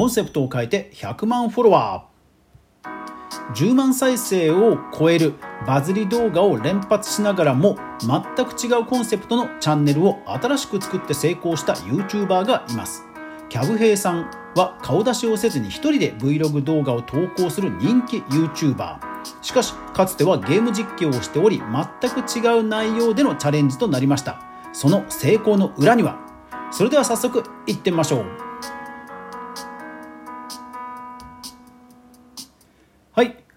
コンセプトを変えて100万フォロワー。10万再生を超えるバズり動画を連発しながらも全く違うコンセプトのチャンネルを新しく作って成功した YouTuber がいます。キャブヘイさんは顔出しをせずに一人で Vlog 動画を投稿する人気 YouTuber しかしかつてはゲーム実況をしており全く違う内容でのチャレンジとなりました。その成功の裏には。それでは早速いってみましょう。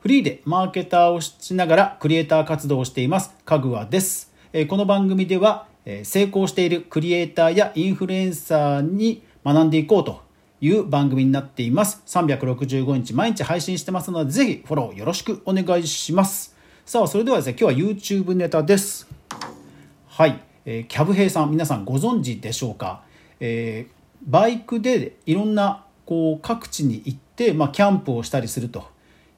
フリーでマーケターをしながらクリエイター活動をしていますかぐわですこの番組では成功しているクリエイターやインフルエンサーに学んでいこうという番組になっています。365日毎日配信してますので、ぜひフォローよろしくお願いします。さあ、それではですね、今日は YouTube ネタです。はい、え、キャブヘイさん、皆さんご存知でしょうか？えー、バイクでいろんなこう各地に行って、まあ、キャンプをしたりすると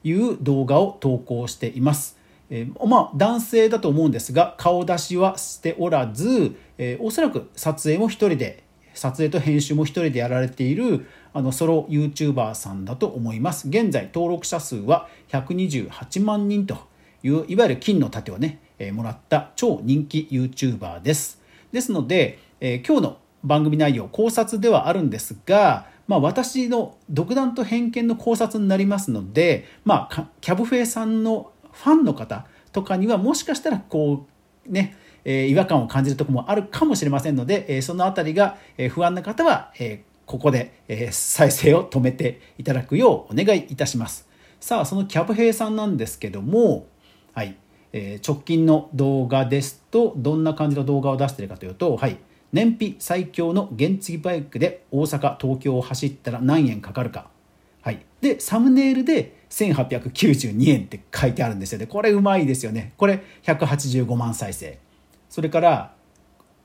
いう動画を投稿しています。えー、まあ、男性だと思うんですが顔出しはしておらず、えー、おそらく撮影も一人で撮影と編集も一人でやられているあのソロ YouTuber さんだと思います。現在登録者数は128万人といういわゆる金の盾をね、えー、もらった超人気 YouTuber です。ですので、え、今日の番組内容考察ではあるんですが、まあ、私の独断と偏見の考察になりますので、まあ、キャブフェイさんのファンの方とかにはもしかしたらこうねえ違和感を感じるとこもあるかもしれませんので、えそのあたりが不安な方は、えここで、え再生を止めていただくようお願いいたします。さあ、そのキャブヘイさんなんですけども、はい、え直近の動画ですと、どんな感じの動画を出しているかというと、はい、燃費最強の原付バイクで大阪、東京を走ったら何円かかるか。はい、で、サムネイルで1892円って書いてあるんですよね。これうまいですよね。これ185万再生。それから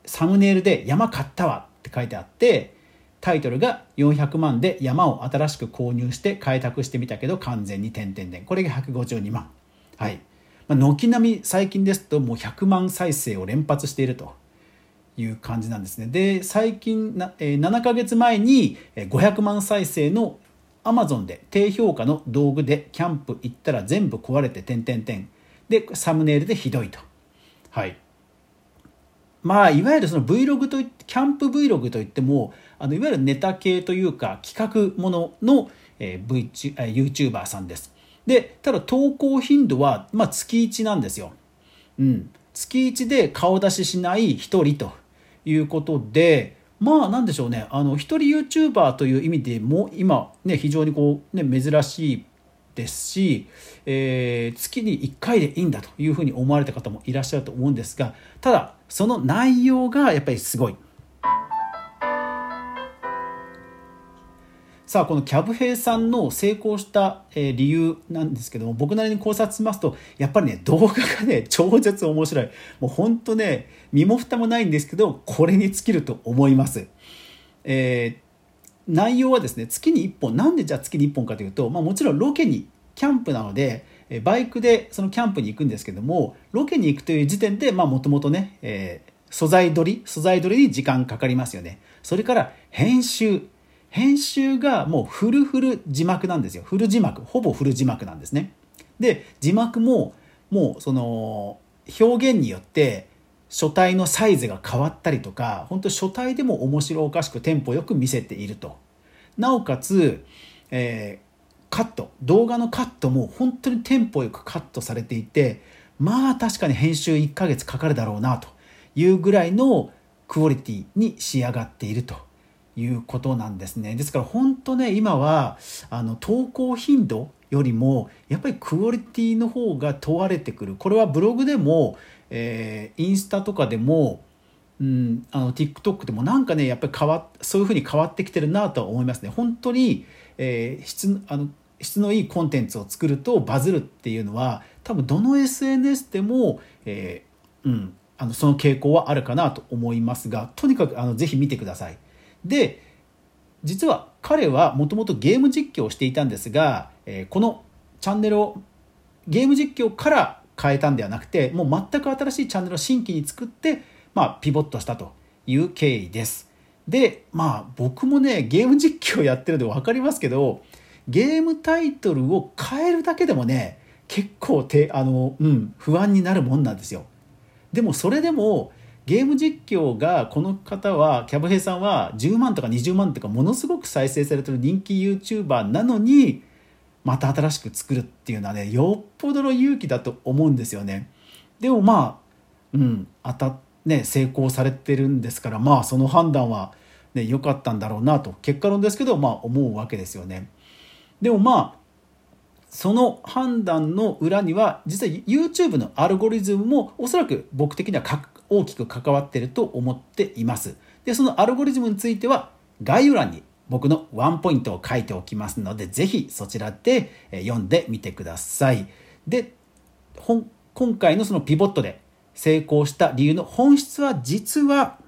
サムネイルで山買ったわって書いてあってタイトルが400万で山を新しく購入して開拓してみたけど完全に点々点これが152万はい軒並み最近ですともう100万再生を連発しているという感じなんですね。で最近、え7ヶ月前に500万再生のアマゾンで低評価の道具でキャンプ行ったら全部壊れて点々点でサムネイルでひどいと。はい。まあいわゆるその Vlog といってキャンプ Vlog といってもあのいわゆるネタ系というか企画ものの、えー v、YouTuber さんです。でただ投稿頻度は、まあ、月1なんですよ、うん、月1で顔出ししない1人と。いうことでまあなんでしょうねあの一人 YouTuber という意味でも今ね非常にこうね珍しいですし、えー、月に1回でいいんだというふうに思われた方もいらっしゃると思うんですがただその内容がやっぱりすごい。さあこのキャブヘイさんの成功した理由なんですけども僕なりに考察しますとやっぱりね動画がね 超絶面白い。もうほんとね身も蓋もないんですけどこれに尽きると思います。えー内容はですね月に1本。なんでじゃあ月に1本かというと、まあ、もちろんロケにキャンプなのでバイクでそのキャンプに行くんですけどもロケに行くという時点でもともとね、えー、素材取り素材取りに時間かかりますよね。それから編集。編集がもうフルフル字幕なんですよ。フル字幕。ほぼフル字幕なんですね。で字幕ももうその表現によって書体のサイズが変わったりとか本当書体でも面白おかしくテンポよく見せていると。なおかつ、えー、カット。動画のカットも本当にテンポよくカットされていてまあ確かに編集1ヶ月かかるだろうなというぐらいのクオリティに仕上がっていると。いうことなんですね。ですから本当ね今はあの投稿頻度よりもやっぱりクオリティの方が問われてくる。これはブログでもえー、インスタとかでも、うん、あの TikTok でもなんかねやっぱり変わそういうふうに変わってきてるなとは思いますね。本当に、えー、質あの質のいいコンテンツを作るとバズるっていうのは多分どの SNS でも、えー、うん、あのその傾向はあるかなと思いますがとにかくあのぜひ見てください。で実は彼はもともとゲーム実況をしていたんですが、えー、このチャンネルをゲーム実況から変えたんではなくてもう全く新しいチャンネルを新規に作って、まあ、ピボットしたという経緯です。でまあ僕もねゲーム実況やってるんで分かりますけどゲームタイトルを変えるだけでもね結構てあの、うん、不安になるもんなんですよ。でもそれでもゲーム実況がこの方はキャブヘイさんは10万とか20万とかものすごく再生されてる人気 YouTuber なのにまた新しく作るっていうのはねよっぽどの勇気だと思うんですよね。でもまあうん当たね成功されてるんですからまあその判断はね良かったんだろうなと結果論ですけどまあ思うわけですよね。でもまあその判断の裏には実は YouTube のアルゴリズムもおそらく僕的には大きく関わっていると思っています。で、そのアルゴリズムについては概要欄に僕のワンポイントを書いておきますので、ぜひそちらで読んでみてください。で、今回のそのピボットで成功した理由の本質は実は、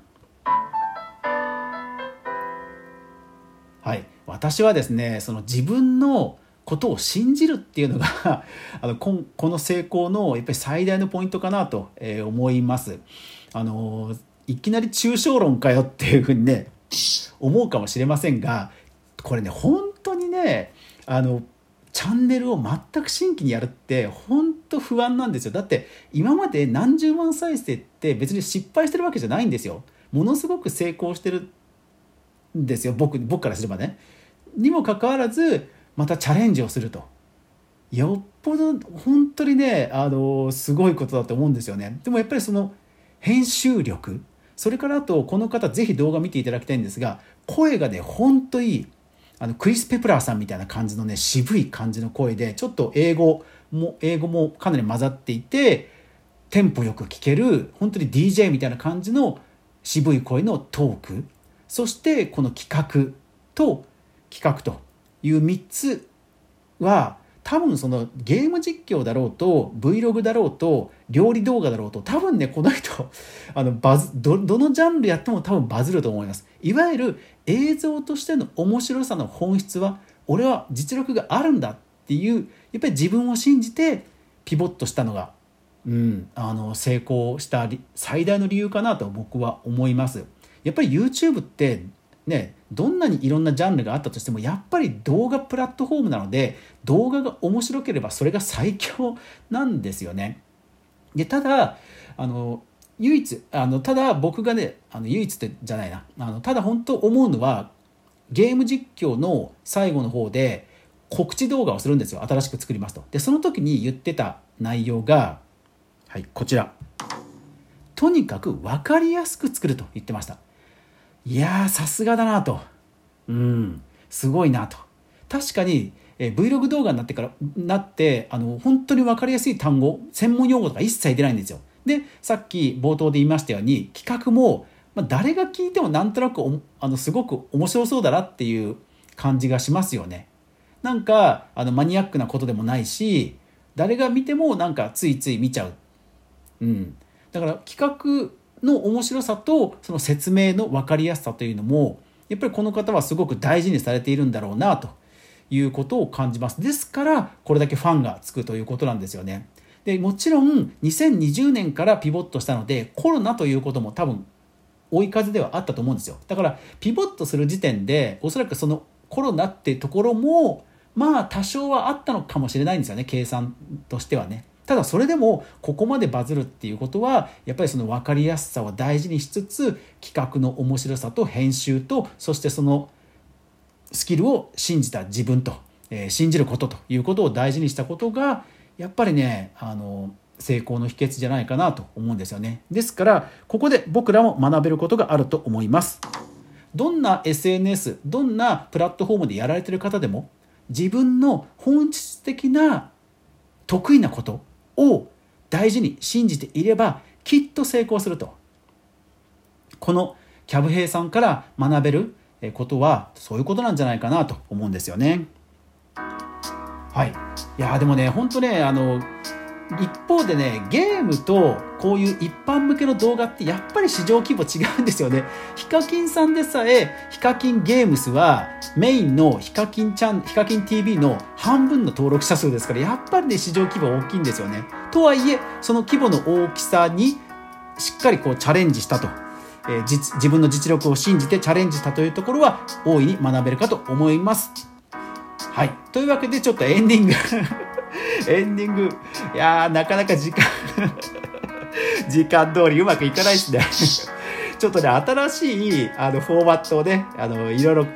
はい、私はですね、その自分のことを信じるっていうのが あのここの成功のやっぱり最大のポイントかなと思います。あのいきなり抽象論かよっていうふうにね思うかもしれませんがこれね本当にねあのチャンネルを全く新規にやるって本当不安なんですよ。だって今まで何十万再生って別に失敗してるわけじゃないんですよ。ものすごく成功してるんですよ。僕僕からすればね。にもかかわらずまたチャレンジをすると。よっぽど本当にねあのすごいことだと思うんですよね。でもやっぱりその編集力。それからあとこの方ぜひ動画見ていただきたいんですが声がねほんといいあのクリス・ペプラーさんみたいな感じのね渋い感じの声でちょっと英語も英語もかなり混ざっていてテンポよく聞ける本当に DJ みたいな感じの渋い声のトーク。そしてこの企画と企画という3つは多分そのゲーム実況だろうと Vlog だろうと料理動画だろうと多分ねこの人 あのバズどどのジャンルやっても多分バズると思います。いわゆる映像としての面白さの本質は俺は実力があるんだっていうやっぱり自分を信じてピボットしたのが、うん、あの成功した最大の理由かなと僕は思います。やっぱり YouTube ってねどんなにいろんなジャンルがあったとしてもやっぱり動画プラットフォームなので動画が面白ければそれが最強なんですよね。でただあの唯一あのただ僕がねあの唯一ってじゃないなあのただ本当思うのはゲーム実況の最後の方で告知動画をするんですよ新しく作りますと。でその時に言ってた内容がはいこちら。とにかく分かりやすく作ると言ってました。いやーさすがだなと。うん。すごいなと。確かに、えー、Vlog 動画になってからなってあの本当に分かりやすい単語専門用語とか一切出ないんですよ。でさっき冒頭で言いましたように企画も、まあ、誰が聞いてもなんとなくあのすごく面白そうだなっていう感じがしますよね。なんかあのマニアックなことでもないし誰が見てもなんかついつい見ちゃう。うん。だから企画の面白さとその説明の分かりやすさというのもやっぱりこの方はすごく大事にされているんだろうなということを感じます。ですからこれだけファンがつくということなんですよね。でもちろん2020年からピボットしたのでコロナということも多分追い風ではあったと思うんですよ。だからピボットする時点でおそらくそのコロナってところもまあ多少はあったのかもしれないんですよね計算としてはね。ただそれでもここまでバズるっていうことはやっぱりその分かりやすさを大事にしつつ企画の面白さと編集とそしてそのスキルを信じた自分と、えー、信じることということを大事にしたことがやっぱりねあの成功の秘訣じゃないかなと思うんですよね。ですからここで僕らも学べることがあると思います。どんな SNS どんなプラットフォームでやられてる方でも自分の本質的な得意なことを大事に信じていればきっと成功するとこのキャブ兵さんから学べることはそういうことなんじゃないかなと思うんですよね。はい、いやでもね本当ねあの一方でねゲームとこういう一般向けの動画ってやっぱり市場規模違うんですよね。ヒカキンさんでさえヒカキンゲームスはメインのヒカキンチャンヒカキン TV の半分の登録者数ですからやっぱりね市場規模大きいんですよね。とはいえその規模の大きさにしっかりこうチャレンジしたと。えー、自分の実力を信じてチャレンジしたというところは大いに学べるかと思います。はい。というわけでちょっとエンディング。エンディング、いやー、なかなか時間 時間通りうまくいかないですね ちょっとね、新しいあのフォーマットをね、あの、いろいろ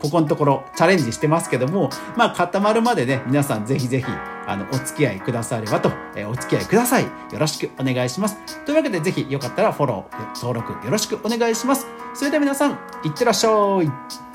ここのところチャレンジしてますけども、まあ固まるまでね、皆さんぜひぜひ、あの、お付き合いくださればと、えー、お付き合いください。よろしくお願いします。というわけでぜひよかったらフォロー、登録よろしくお願いします。それでは皆さん、いってらっしゃい。